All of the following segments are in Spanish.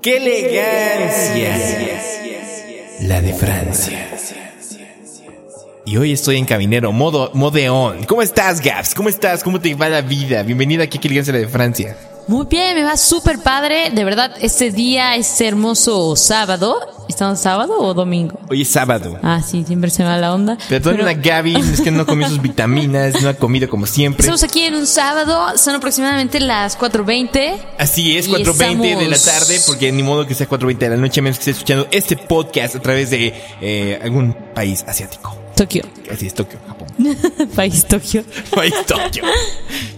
¡Qué elegancia! La de Francia. Y hoy estoy en cabinero, modo, modeón. ¿Cómo estás, Gaps? ¿Cómo estás? ¿Cómo te va la vida? Bienvenida aquí a Qué elegancia la de Francia. Muy bien, me va súper padre. De verdad, este día, este hermoso sábado. ¿Estamos sábado o domingo? Hoy es sábado. Ah, sí, siempre se me va la onda. Perdón a Gaby, es que no comió sus vitaminas, no ha comido como siempre. Estamos aquí en un sábado, son aproximadamente las 4.20. Así es, Y 4.20 de la estamos- tarde, porque ni modo que sea 4.20 de la noche, menos que esté escuchando este podcast a través de eh, algún país asiático. Tokio. Así es, Tokio. País Tokio. País Tokio.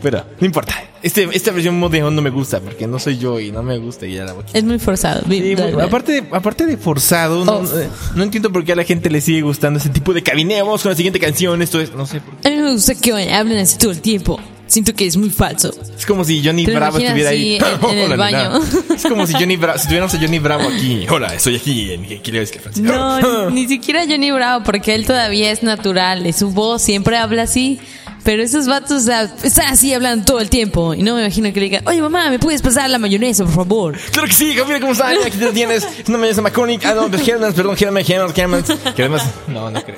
Pero, no importa. Este, esta versión modeón no me gusta, porque no soy yo y no me gusta y ya la voy a. Es muy forzado. Sí, aparte, de, aparte de forzado, no, eh, no entiendo por qué a la gente le sigue gustando ese tipo de cabineo. Vamos con la siguiente canción. Esto es, no sé por qué. A mí me gusta que hablen así todo el tiempo. Siento que es muy falso. Es como si Johnny ¿Te lo Bravo estuviera ahí. en- en el baño? Es como si Johnny Bravo, si tuviéramos a Johnny Bravo aquí. Hola, estoy aquí en ¿Qué le ves que Francia? No, ni siquiera Johnny Bravo, porque él todavía es natural. Es su voz, siempre habla así. Pero esos vatos o sea, están así hablando todo el tiempo. Y no me imagino que le digan, oye mamá, ¿me puedes pasar la mayonesa, por favor? Claro que sí, mira cómo está. Aquí te tienes. Es una mayonesa McCormick. Ah, no, Hermans, perdón, Hermans, Hermans, Hermans. Que además, no, no creo.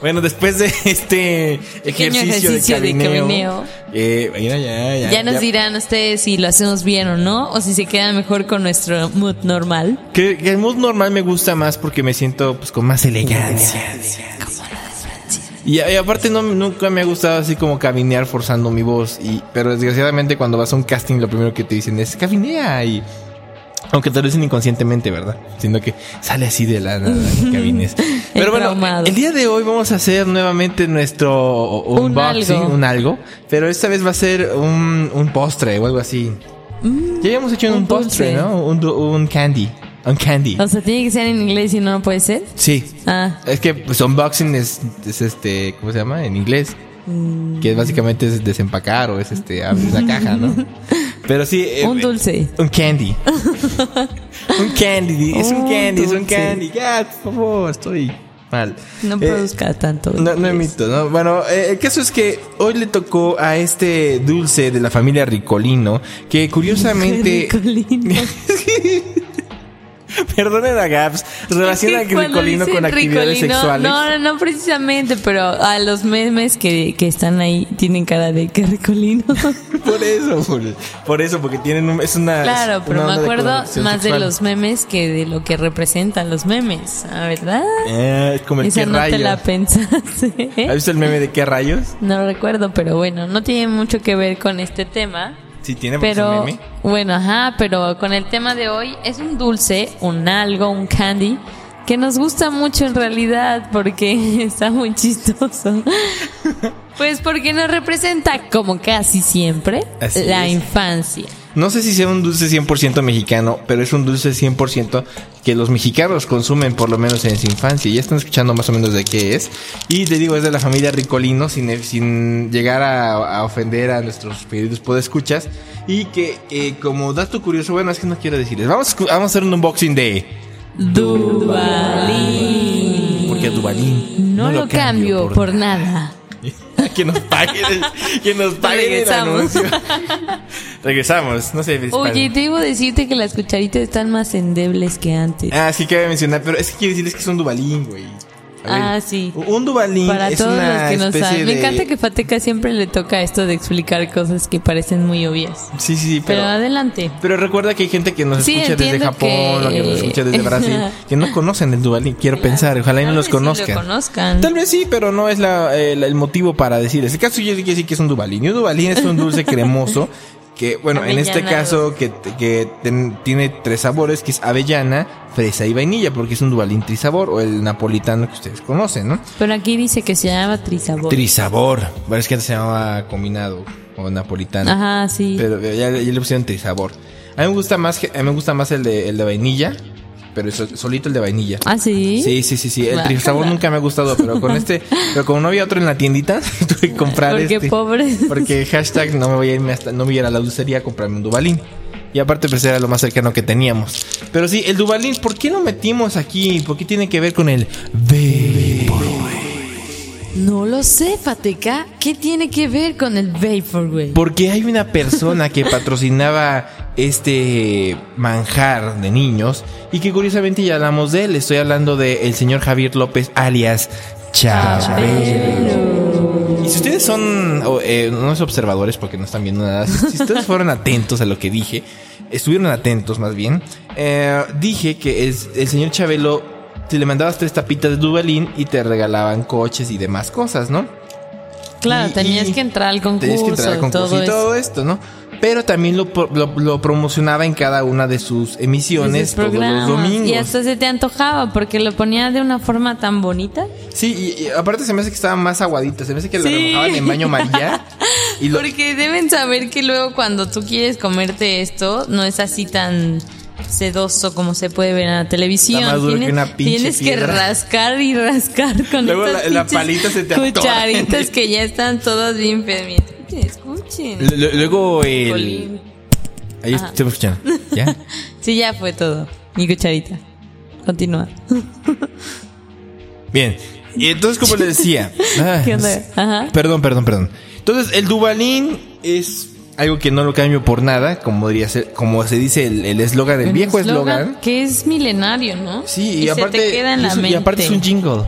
Bueno, después de este Pequeño ejercicio, ejercicio de de cabineo. cabineo. eh, mira, ya, ya. Ya nos dirán ustedes si lo hacemos bien o no, o si se quedan mejor con nuestro mood normal. Que, que el mood normal me gusta más porque me siento pues con más elegancia. Y, y aparte no, nunca me ha gustado así como cabinear forzando mi voz. Y, pero desgraciadamente cuando vas a un casting lo primero que te dicen es cabinea y... Aunque lo dicen inconscientemente, ¿verdad? Siendo que sale así de la nada cabines. Pero bueno, traumado. el día de hoy vamos a hacer nuevamente nuestro Un unboxing, algo. un algo. Pero esta vez va a ser un, un postre o algo así. ya habíamos hecho un, Mm, un postre. ¿no? Un, un candy. Un candy. O sea, tiene que ser en inglés y no puede ser. Sí. Ah, Es que pues unboxing es, es este, ¿cómo se llama? En inglés. Mm. Que básicamente es desempacar o es este, abrir la caja, ¿no? Pero sí. eh, un dulce. Un candy. un candy. Es un candy, es un candy. Ya, por favor, estoy mal. No Eh, produzca tanto. no, no emito, ¿no? Bueno, eh, el caso es que hoy le tocó a este dulce de la familia Ricolino, que curiosamente... Ricolino. Perdonen a Gaps, relaciona Es que Ricolino con actividades Ricolino- sexuales. No, no, no precisamente, pero a los memes que, que están ahí tienen cara de que ricolino. Por eso, por, por eso, porque tienen un, es una. claro, pero una me de acuerdo más de los memes que de lo que representan los memes, ¿ah, ¿verdad? Eh, es como el Esa qué no te rayos. la pensaste. ¿eh? ¿Has visto el meme de qué rayos? No lo recuerdo, pero bueno, no tiene mucho que ver con este tema. Sí, tiene Pero meme. bueno, ajá, pero con el tema de hoy es un dulce, un algo, un candy que nos gusta mucho en realidad porque está muy chistoso. Pues porque nos representa como casi siempre Así la es. infancia. No sé si sea un dulce 100% mexicano, pero es un dulce 100% que los mexicanos consumen por lo menos en su infancia. Ya están escuchando más o menos de qué es. Y te digo, es de la familia Ricolino, sin, sin llegar a, a ofender a nuestros queridos podescuchas. Y que eh, como dato curioso, bueno, es que no quiero decirles. Vamos, vamos a hacer un unboxing de... Dubalín. Porque Dubalín No, lo cambio por, nada. Que nos paguen, que nos paguen el anuncio. Regresamos, no sé. Oye, debo decirte que las cucharitas están más endebles que antes. Ah, sí que voy a mencionar, pero es que quiero decirles que es un Dubalín, güey. Ah, sí. Un Dubalín Para es todos una los que no saben. Me de- encanta que Fateca siempre le toca esto de explicar cosas que parecen muy obvias. Sí, sí, sí, Pero, pero... adelante. Pero recuerda que hay gente que nos Sí, escucha desde Japón que- o que nos escucha desde Brasil que no conocen el Dubalín, quiero pensar, ojalá y no los sí lo conozcan. conozcan. Tal vez sí, pero no es la, eh, la- el motivo para decir. En este caso yo sí quiero decir que es un Dubalín. Y un Dubalín es un dulce cremoso que, bueno, en este caso que, que ten- tiene tres sabores, que es avellana, fresa y vainilla, porque es un Dubalín trisabor o el napolitano que ustedes conocen, ¿no? Pero aquí dice que se llama trisabor. Trisabor. Bueno, es que antes se llamaba combinado o napolitano. Ajá, sí. Pero ya, ya le pusieron trisabor. A mí me gusta más, a mí me gusta más el de, el de vainilla, pero solito el de vainilla. ¿Ah, sí? Sí, sí, sí, sí. El Guácala. sabor nunca me ha gustado, pero con este, pero como no había otro en la tiendita, tuve que comprar Porque este. pobre. Porque hashtag no me voy a irme hasta, no voy a ir a la dulcería a comprarme un Dubalín. Y aparte pues era lo más cercano que teníamos. Pero sí, el Dubalín, ¿por qué lo metimos aquí? ¿Por qué tiene que ver con el Vaporwave? No lo sé, Fateca. ¿Qué tiene que ver con el Vaporwave? Porque hay una persona que patrocinaba este manjar de niños y que curiosamente ya hablamos de él. Estoy hablando del señor Javier López alias Chabelo. Y si ustedes son, eh, no es observadores porque no están viendo nada, si, si ustedes fueron atentos a lo que dije, estuvieron atentos más bien, eh, dije que es- el señor Chabelo, te le mandabas tres tapitas de Dubalín y te regalaban coches y demás cosas, ¿no? Claro, Y- tenías y que entrar al concurso, Tenías que entrar al concurso todo y eso. todo esto, ¿no? Pero también lo, pro- lo, lo promocionaba en cada una de sus emisiones Esos todos los domingos. Y hasta se te antojaba porque lo ponía de una forma tan bonita. Sí, y, y aparte se me hace que estaba más aguadito. Se me hace que lo Sí. remojaban en baño María. Y lo, Porque deben saber que luego cuando tú quieres comerte esto, no es así tan sedoso como se puede ver en la televisión. Está más duro que tienes una pinche tienes que rascar y rascar con Luego la- palita se te. Cucharitas que ya están todas bien fermientas. Escuchen, escuchen. Lu- luego el. Colín. Ahí estamos escuchando. ¿Ya? Sí, ya fue todo. Mi cucharita. Continúa. Bien. Y entonces, como le decía. ah, ¿Qué onda? Ajá. Perdón, perdón, perdón. Entonces, el Dubalín es algo que no lo cambio por nada, como diría ser, como se dice el el eslogan, el, viejo eslogan. Que es milenario, ¿no? Sí, y, aparte, se te queda en la y es- mente. y aparte es un jingle.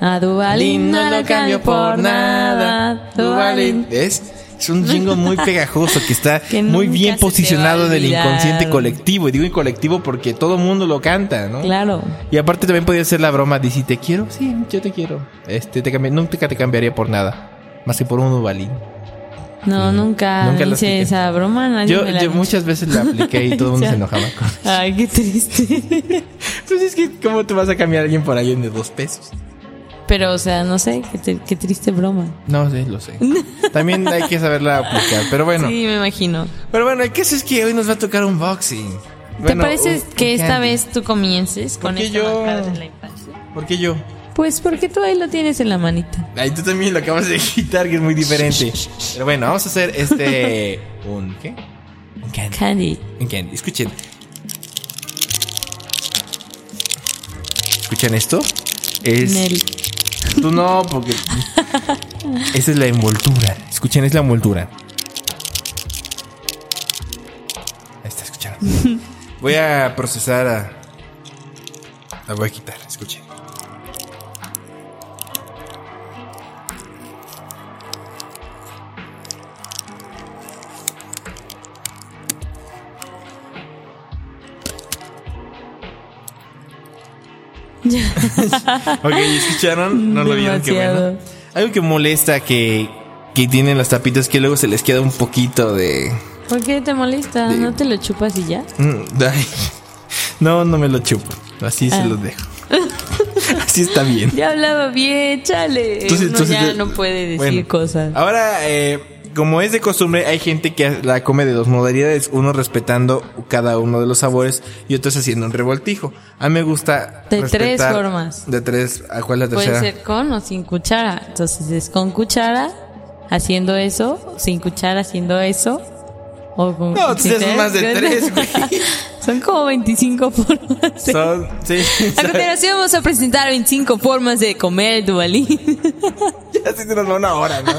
A Duvalín no lo cambio por nada. Duvalín. Duvalín. Es, un jingle muy pegajoso que está Que muy nunca bien posicionado en el inconsciente colectivo. Y digo en colectivo porque todo el mundo lo canta, ¿no? Claro. Y aparte también podría ser la broma de si te quiero, sí, yo te quiero. Este, te cambi- nunca te cambiaría por nada. Más que por un Duvalín. No, nunca, Nunca la hice apliqué. esa broma. Nadie Yo, me la yo ha muchas veces la apliqué y todo el mundo se enojaba con. Ay, qué triste. Pues es que, ¿cómo te vas a cambiar a alguien por alguien de dos pesos? Pero, o sea, no sé, qué, te- qué triste broma. No sé, lo sé. También hay que saberla aplicar. Pero bueno. Sí, me imagino. Pero bueno, el caso es que hoy nos va a tocar un boxing. ¿Te parece que esta vez tú comiences con esta yo? de la infancia? ¿Por qué yo? Pues porque tú ahí lo tienes en la manita. Ahí tú también lo acabas de quitar, que es muy diferente. Pero bueno, vamos a hacer este. ¿Un qué? Un candy. Candy. Un candy. Escuchen. ¿Escuchan esto? Es. Tú no, porque. Esa es la envoltura. Escuchen, es la envoltura. Ahí está, escucharon. Voy a procesar a. La voy a quitar, escuchen. Ok, ¿escucharon? No lo vieron, qué bueno. Algo que molesta que, que tienen las tapitas que luego se les queda un poquito de... ¿Por qué te molesta? ¿No te lo chupas y ya? Mm. No, no me lo chupo. Así Ah. se los dejo. Así está bien. Ya hablaba bien, chale. Entonces- Uno entonces ya ya- no puede decir Bueno, cosas. Ahora, eh, como es de costumbre, hay gente que la come de dos modalidades. Uno respetando cada uno de los sabores y otros haciendo un revoltijo. A mí me gusta... De tres formas. De tres. ¿A cuál es la tercera? Puede ser con o sin cuchara. Entonces es con cuchara, haciendo eso, sin cuchara, haciendo eso. O con No, haces tener- más de tres, güey. Son como 25 formas. de- Son... Sí. A continuación vamos a presentar 25 formas de comer el dubalín. Ya se nos va una hora, ¿no?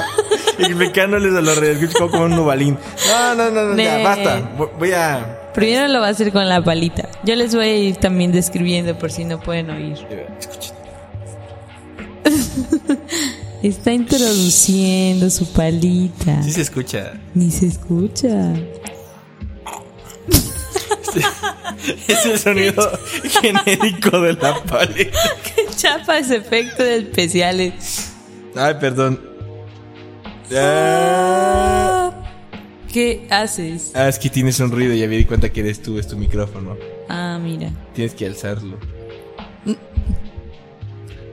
Explicándoles a los reyes como un nubalín. No, no, no, no, ya, basta. Vo- Voy a... Primero lo va a hacer con la palita. Yo les voy a ir también describiendo por si no pueden oír. Está introduciendo su palita. Sí se escucha. Ni se escucha. Es el sonido genérico de la paleta. Qué chapa ese efecto de especiales. Ay, perdón. Ah, ¿Qué haces? Ah, es que tienes un ruido, ya me di cuenta que eres tú, es tu micrófono. Ah, mira. Tienes que alzarlo.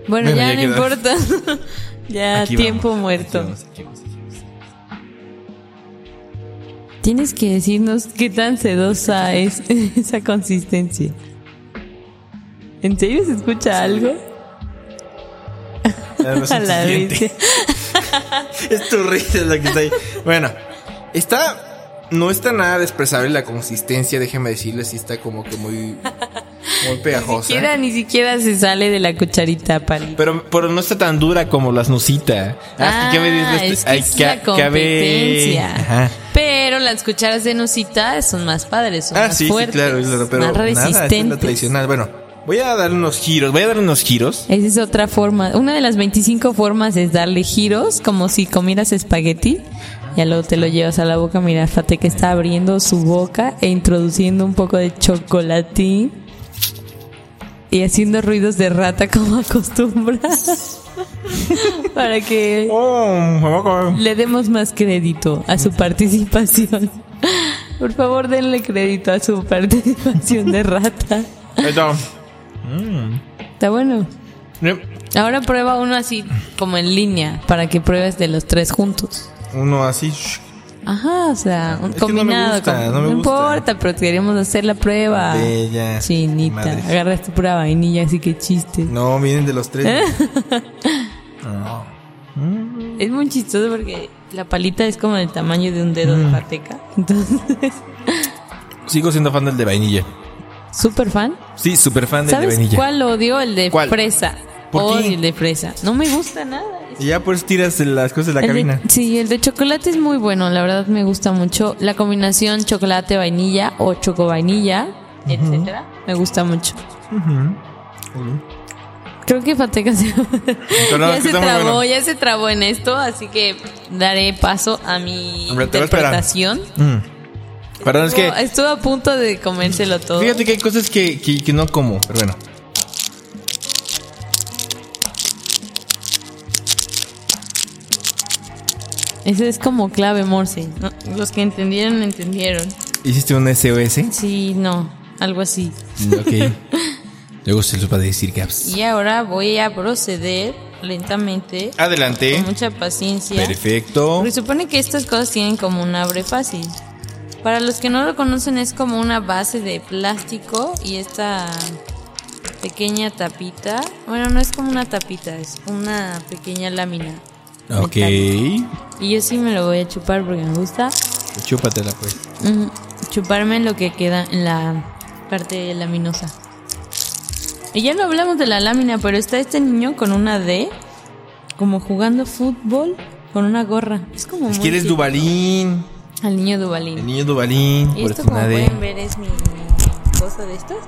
Bueno, Bueno, ya, ya no quedó. importa. ya Aquí tiempo vamos, muerto. aquí vamos, aquí vamos, aquí vamos. Tienes que decirnos qué tan sedosa es esa consistencia. ¿En serio se escucha algo? A la vez. es tu risa la que está ahí. Bueno, está. No está nada desprezable la consistencia, déjeme decirles, sí está como que muy. Muy Ni pegajosa. siquiera, ni siquiera se sale de la cucharita, pali. Pero, pero no está tan dura como las nucita. Ah, que cabe- es que ay, es la competencia. Ajá. Pero las cucharas de Nusita son más padres, son Ah, más sí, sí, fuertes, claro, claro, pero más nada, esta es la resistentes. tradicional. Bueno, voy a darle unos giros, voy a darle unos giros. Esa es otra forma. Una de las 25 formas es darle giros, como si comieras espagueti. Ya luego te lo llevas a la boca. Mira, Fate que está abriendo su boca e introduciendo un poco de chocolatín. Y haciendo ruidos de rata como acostumbra. Para que Oh, le demos más crédito a su participación. Por favor, denle crédito a su participación de rata. Está. Bueno. Bien. Ahora prueba uno así, como en línea, para que pruebes de los tres juntos. Uno así. Ajá, o sea, un Es que no me combinado. gusta, con- no me gusta. importa, pero queremos hacer la prueba. Bella. Chinita, Madres. agarraste pura vainilla, así que chiste. No, vienen de los tres. Es muy chistoso porque la palita es como del tamaño de un dedo de pateca. Entonces, Sigo siendo fan del de vainilla. Súper fan. Sí, súper fan del de ¿Sabes vainilla. cuál odio? El de ¿Cuál? fresa. ¿Por qué? El de fresa. No me gusta nada. Y ya pues tiras las cosas de la El de- cabina. sí, el de chocolate es muy bueno, la verdad me gusta mucho. La combinación chocolate vainilla o choco vainilla, etcétera, me gusta mucho. Creo que Fateca se, no, ya es que se trabó, bueno. ya se trabó en esto, así que daré paso a mi Hombre, te voy a Mm. Perdón, es que. Estuve a punto de comérselo todo. Fíjate que hay cosas que, que, que no como, pero bueno. Eso es como clave Morse. ¿no? Los que entendieron, entendieron. ¿Hiciste un SOS? Sí, no, algo así. Ok. Luego se los va a decir Gaps. Y ahora voy a proceder lentamente, Adelante. con mucha paciencia. Perfecto. Porque supone que estas cosas tienen como un abre fácil. Para los que no lo conocen es como una base de plástico y esta pequeña tapita, bueno, no es como una tapita, es una pequeña lámina. Ok. metálica. Y yo sí me lo voy a chupar porque me gusta Chúpatela pues. mm, chuparme lo que queda en la parte laminosa. Y ya no hablamos de la lámina, pero está este niño con una D, como jugando fútbol con una gorra. Es como Es muy que eres. Dubalín. Al niño Dubalín. El niño Dubalín. Y Por esto como pueden ver es mi cosa de estas.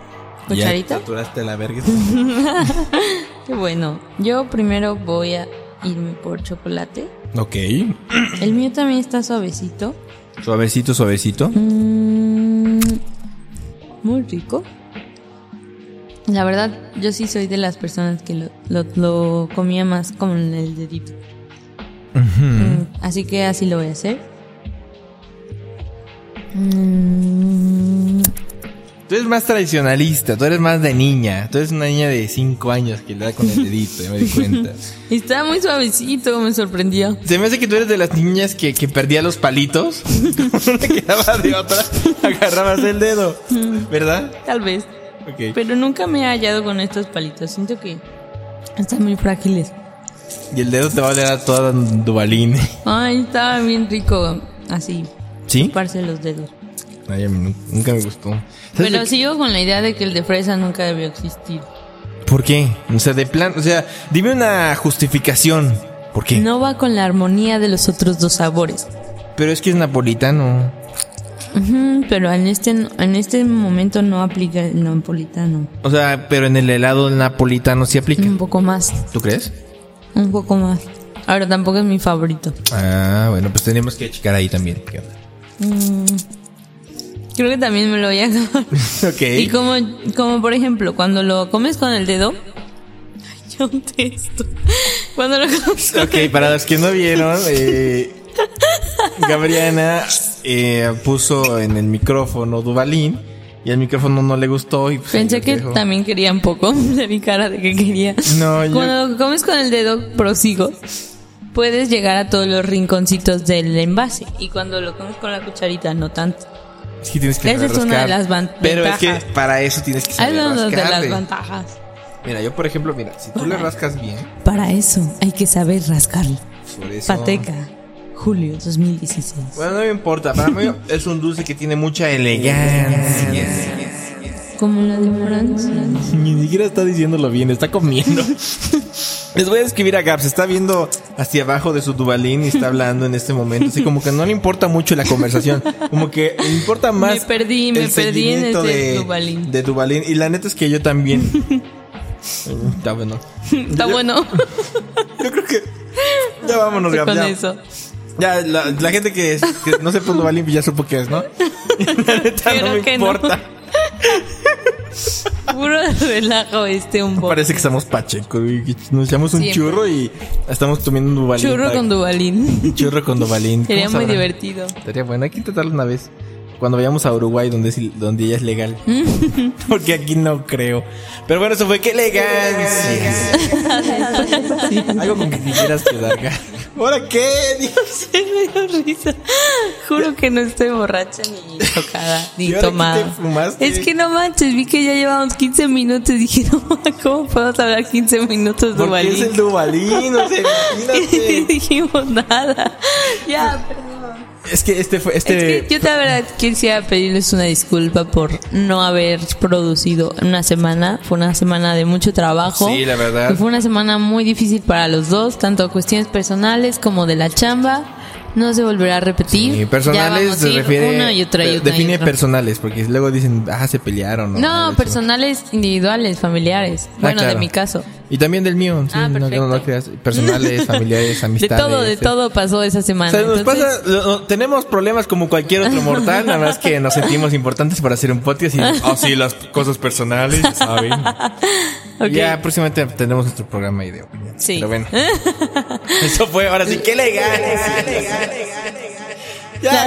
Ya Cucharita. saturaste la verga. Qué bueno. Yo primero voy a irme por chocolate. ok. El mío también está suavecito. Suavecito, suavecito. Mm, muy rico. La verdad, yo sí soy de las personas que lo, lo, lo comía más con el dedito. Mm, así que así lo voy a hacer. Mm, Tú eres más tradicionalista, tú eres más de niña. Tú eres una niña de 5 años que le da con el dedito, ya me di cuenta. está muy suavecito, me sorprendió. Se me hace que tú eres de las niñas que, que perdía los palitos. Una quedaba de otra, agarrabas el dedo. ¿Verdad? Tal vez. Ok. Pero nunca me he hallado con estos palitos. Siento que están muy frágiles. Y el dedo te va a oler a toda Dubalín. Ay, estaba bien rico así, ¿Sí? chuparse los dedos. Ay, a mí nunca me gustó. ¿Sabes Pero sigo con la idea de que el de fresa nunca debió existir. ¿Por qué? O sea, de plan, o sea, dime una justificación. ¿Por qué? No va con la armonía de los otros dos sabores. Pero es que es napolitano. Ujú, pero en este, en este momento no aplica el napolitano. O sea, pero en el helado napolitano sí aplica. Un poco más, ¿Tú crees? un poco más. Ahora tampoco es mi favorito. Ah, bueno, pues tenemos que checar ahí también. ¿Qué onda? Creo que también me lo voy a acabar. ok. Y como, como por ejemplo, cuando lo comes con el dedo. Ay, yo. Cuando lo comes con Ok, para los que no vieron, eh, Gabriana eh, puso en el micrófono Dubalín y el micrófono no le gustó y pues, Pensé que dejó. también quería un poco de mi cara de que quería. No, yo- Cuando comes con el dedo, prosigo. Puedes llegar a todos los rinconcitos del envase. Y cuando lo comes con la cucharita, no tanto. Es que tienes que Esa es una de las van- Pero es ventajas. que para eso tienes que saber una de las ventajas. Mira, yo por ejemplo, mira, si tú le rascas bien, Para eso hay que saber rascarlo. por eso... Pateca, julio 2016. Bueno, no me importa. Para mí es un dulce que tiene mucha elegancia. Como la de Francia. Ni siquiera está diciéndolo bien, está comiendo. Les voy a escribir a Gaps, está viendo hacia abajo de su Dubalín y está hablando en este momento. Así como que no le importa mucho la conversación. Como que le importa más. Me perdí, me el perdí en ese de, Duvalín. De Dubalín. Y la neta es que yo también. está bueno. Está bueno Yo creo que. Ya vámonos, Gaps. con ya. eso. Ya, la, la gente que, que no sepa Dubalín pues ya supo qué es, ¿no? La neta Pero no me que no. Puro relajo este un poco. Parece que estamos pacheco, Nos echamos un Siempre. churro y estamos tomando un Dubalín. Churro con Dubalín. Churro con Dubalín. Sería ¿Cómo muy sabrán? divertido. Estaría bueno, hay que intentarlo una vez. Cuando vayamos a Uruguay, donde, es, donde ya es legal. Porque aquí no creo. Pero bueno, eso fue. ¡Qué elegancia! Algo con que quisieras quedar. ¿Ahora qué? Dios. Me dio risa. Juro que no estoy borracha ni tocada, ni ¿Y ahora qué tomada. te fumaste? Es que no manches, vi que ya llevamos 15 minutos y dije, no, ¿cómo podemos hablar 15 minutos de Porque es el Dubalín? Dubalín, o sea, Y imagínate. dijimos nada. Ya, perdón. Es que este fue. Este, Es que yo de verdad quisiera pedirles una disculpa por no haber producido una semana. Fue una semana de mucho trabajo. Sí, la verdad. Y fue una semana muy difícil para los dos, tanto cuestiones personales como de la chamba. No se volverá a repetir. Sí, personales se refiere. una y otra y eh, otra y define otra. personales, porque luego dicen, ah, se pelearon. o No, personales individuales, familiares. bueno, Ah, claro. de mi caso. Y también del mío. sí, Ah, no. Personales, familiares, De amistades. todo, de sí. todo pasó esa O semana. sea, nos Entonces, pasa, lo- tenemos problemas como cualquier otro mortal, nada más que nos sentimos importantes para hacer un podcast y, oh sí, las cosas personales, ¿saben? Ya próximamente tendremos nuestro programa ahí de opinión. Sí. Pero bueno. Eso fue, ahora sí, qué legal. Ya,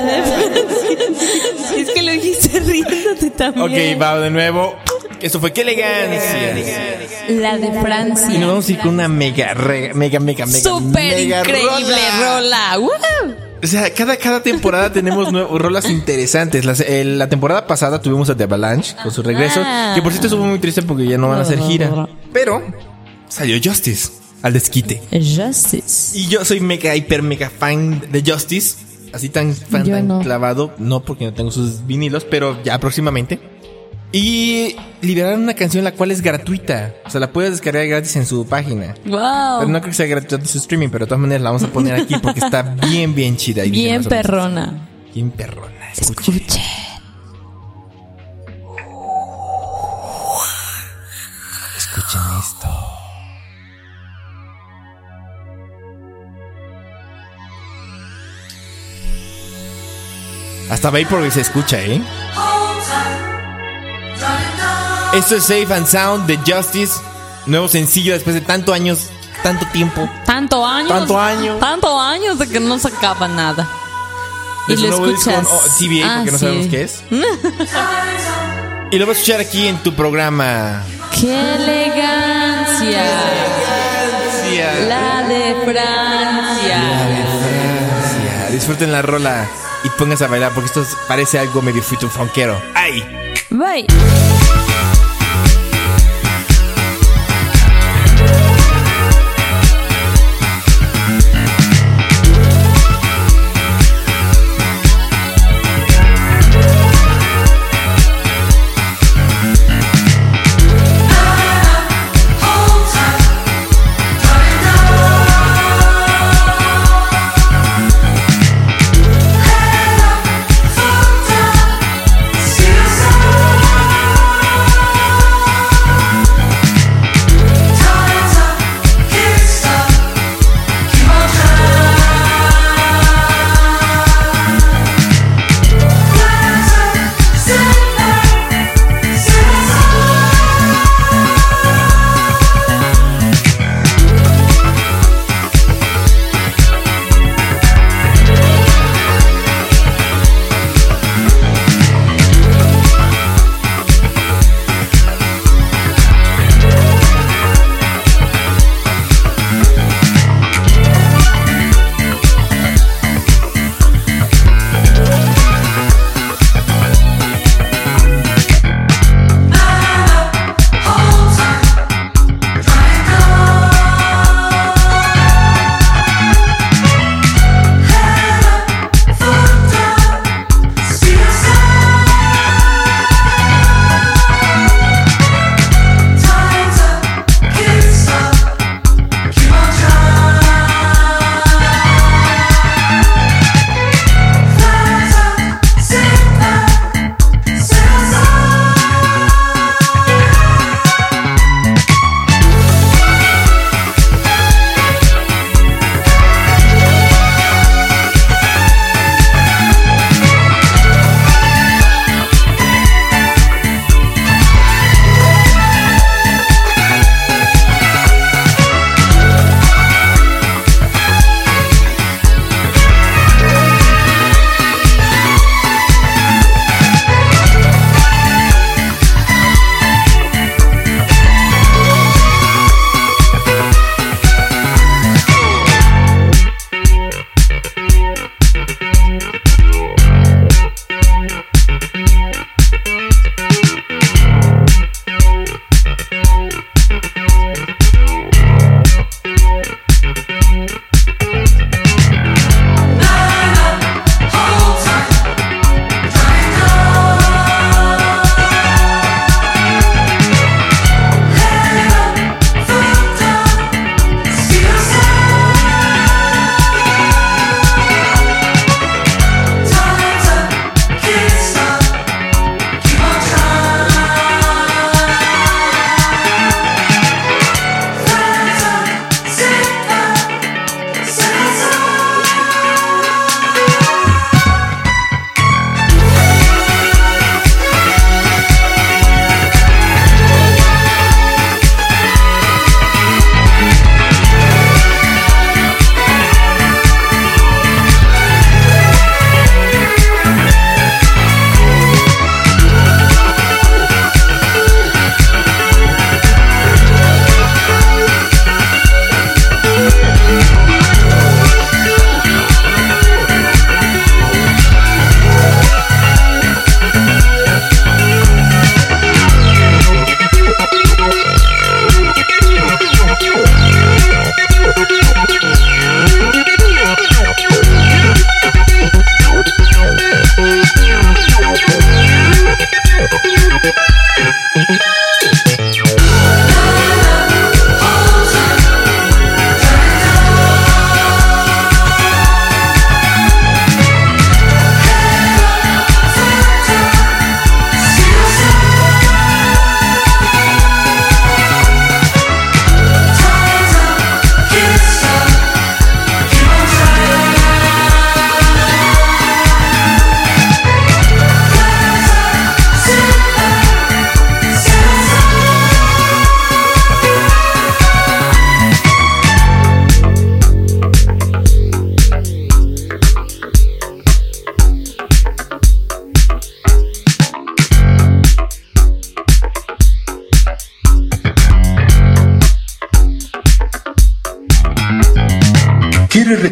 es que lo dijiste riéndote también. Ok, va de nuevo. Eso fue, qué elegancia. La de Y nos Francia. vamos a ir con una mega, re- mega, mega, mega, Súper mega increíble rola. ¡Woo! O sea, cada, cada temporada tenemos nuevas rolas interesantes. Las- el- la temporada pasada tuvimos a The Avalanche con su regreso. Ah. Que por cierto estuvo muy triste porque ya no van a hacer gira. Pero salió Justice al desquite. Justice. Y yo soy mega, hiper, mega fan de Justice. Así tan fan, tan no. clavado. No porque no tengo sus vinilos, pero ya próximamente. Y liberaron una canción la cual es gratuita. O sea, la puedes descargar gratis en su página. Wow. Pero no creo que sea gratuita en su streaming, pero de todas maneras la vamos a poner aquí porque está bien, bien chida. y Bien perrona. Bien perrona. Escucha. Escuche. Escuchen esto. Hasta Vaporwave se escucha, ¿eh? Esto es Safe and Sound de Justice. Nuevo sencillo después de tanto años, tanto tiempo. Tanto años. Tanto año. Tanto años de que no sacaba nada. Y De lo disco escuchas. en oh, Ah, porque no sí. sabemos qué es. y lo vas a escuchar aquí en tu programa. ¡Qué elegancia! La de Francia. Francia. Disfruten la rola y pónganse a bailar porque esto parece algo medio fonquero. ¡Ay! Bye.